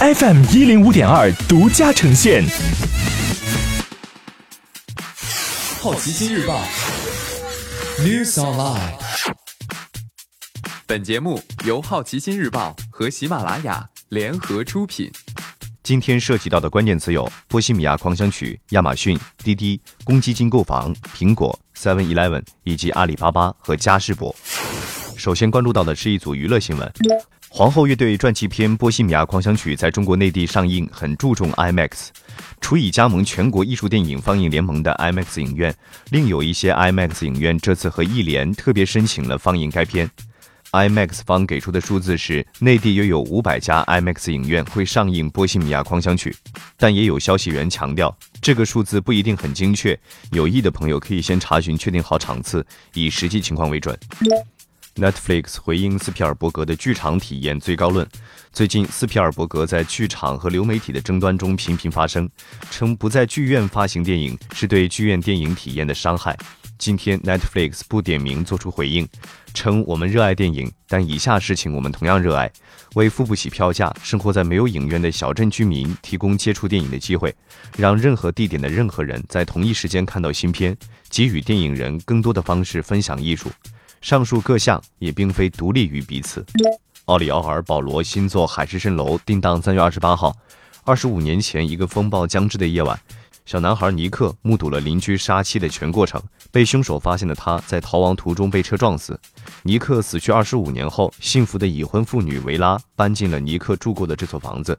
FM 一零五点二独家呈现。好奇心日报，News Online。本节目由好奇心日报和喜马拉雅联合出品。今天涉及到的关键词有：波西米亚狂想曲、亚马逊、滴滴、公积金购房、苹果、Seven Eleven 以及阿里巴巴和嘉士伯。首先关注到的是一组娱乐新闻：皇后乐队传记片《波西米亚狂想曲》在中国内地上映，很注重 IMAX。除已加盟全国艺术电影放映联盟的 IMAX 影院，另有一些 IMAX 影院这次和艺联特别申请了放映该片。IMAX 方给出的数字是，内地约有五百家 IMAX 影院会上映《波西米亚狂想曲》，但也有消息源强调，这个数字不一定很精确。有意的朋友可以先查询确定好场次，以实际情况为准。Netflix 回应斯皮尔伯格的剧场体验最高论。最近，斯皮尔伯格在剧场和流媒体的争端中频频发声，称不在剧院发行电影是对剧院电影体验的伤害。今天，Netflix 不点名做出回应，称我们热爱电影，但以下事情我们同样热爱：为付不起票价、生活在没有影院的小镇居民提供接触电影的机会，让任何地点的任何人在同一时间看到新片，给予电影人更多的方式分享艺术。上述各项也并非独立于彼此。奥利奥尔·保罗新作《海市蜃楼》定档三月二十八号。二十五年前，一个风暴将至的夜晚，小男孩尼克目睹了邻居杀妻的全过程。被凶手发现的他在逃亡途中被车撞死。尼克死去二十五年后，幸福的已婚妇女维拉搬进了尼克住过的这所房子。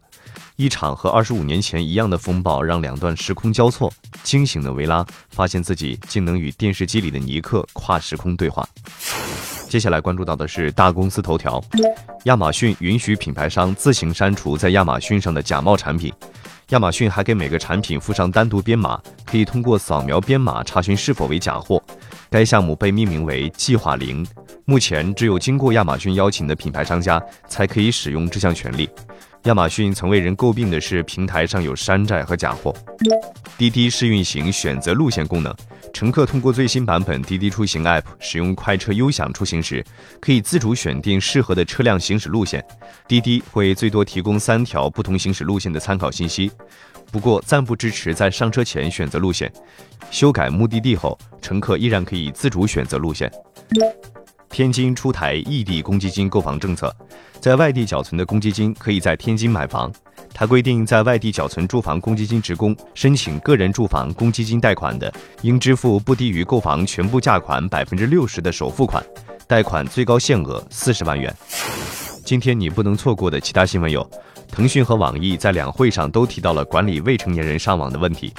一场和二十五年前一样的风暴让两段时空交错。惊醒的维拉发现自己竟能与电视机里的尼克跨时空对话。接下来关注到的是大公司头条：亚马逊允许品牌商自行删除在亚马逊上的假冒产品。亚马逊还给每个产品附上单独编码，可以通过扫描编码查询是否为假货。该项目被命名为“计划零”，目前只有经过亚马逊邀请的品牌商家才可以使用这项权利。亚马逊曾为人诟病的是平台上有山寨和假货。滴滴试运行选择路线功能，乘客通过最新版本滴滴出行 App 使用快车优享出行时，可以自主选定适合的车辆行驶路线。滴滴会最多提供三条不同行驶路线的参考信息，不过暂不支持在上车前选择路线。修改目的地后，乘客依然可以自主选择路线。天津出台异地公积金购房政策，在外地缴存的公积金可以在天津买房。它规定，在外地缴存住房公积金职工申请个人住房公积金贷款的，应支付不低于购房全部价款百分之六十的首付款，贷款最高限额四十万元。今天你不能错过的其他新闻有：腾讯和网易在两会上都提到了管理未成年人上网的问题。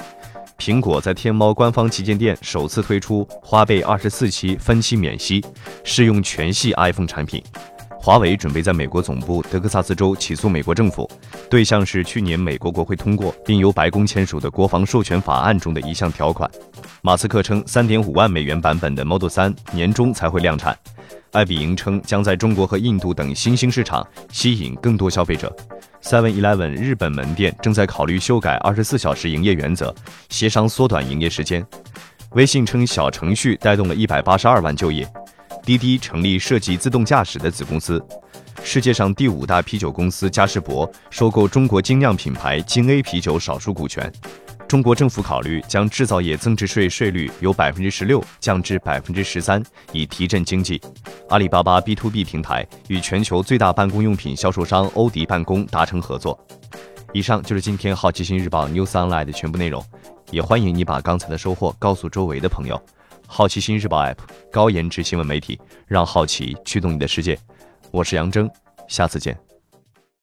苹果在天猫官方旗舰店首次推出花呗二十四期分期免息，适用全系 iPhone 产品。华为准备在美国总部德克萨斯州起诉美国政府，对象是去年美国国会通过并由白宫签署的国防授权法案中的一项条款。马斯克称，三点五万美元版本的 Model 3年中才会量产。爱彼迎称将在中国和印度等新兴市场吸引更多消费者。Seven Eleven 日本门店正在考虑修改二十四小时营业原则，协商缩短营业时间。微信称小程序带动了一百八十二万就业。滴滴成立涉及自动驾驶的子公司。世界上第五大啤酒公司嘉士伯收购中国精酿品牌金 A 啤酒少数股权。中国政府考虑将制造业增值税税率由百分之十六降至百分之十三，以提振经济。阿里巴巴 B to B 平台与全球最大办公用品销售商欧迪办公达成合作。以上就是今天好奇心日报 News Online 的全部内容，也欢迎你把刚才的收获告诉周围的朋友。好奇心日报 App 高颜值新闻媒体，让好奇驱动你的世界。我是杨征，下次见。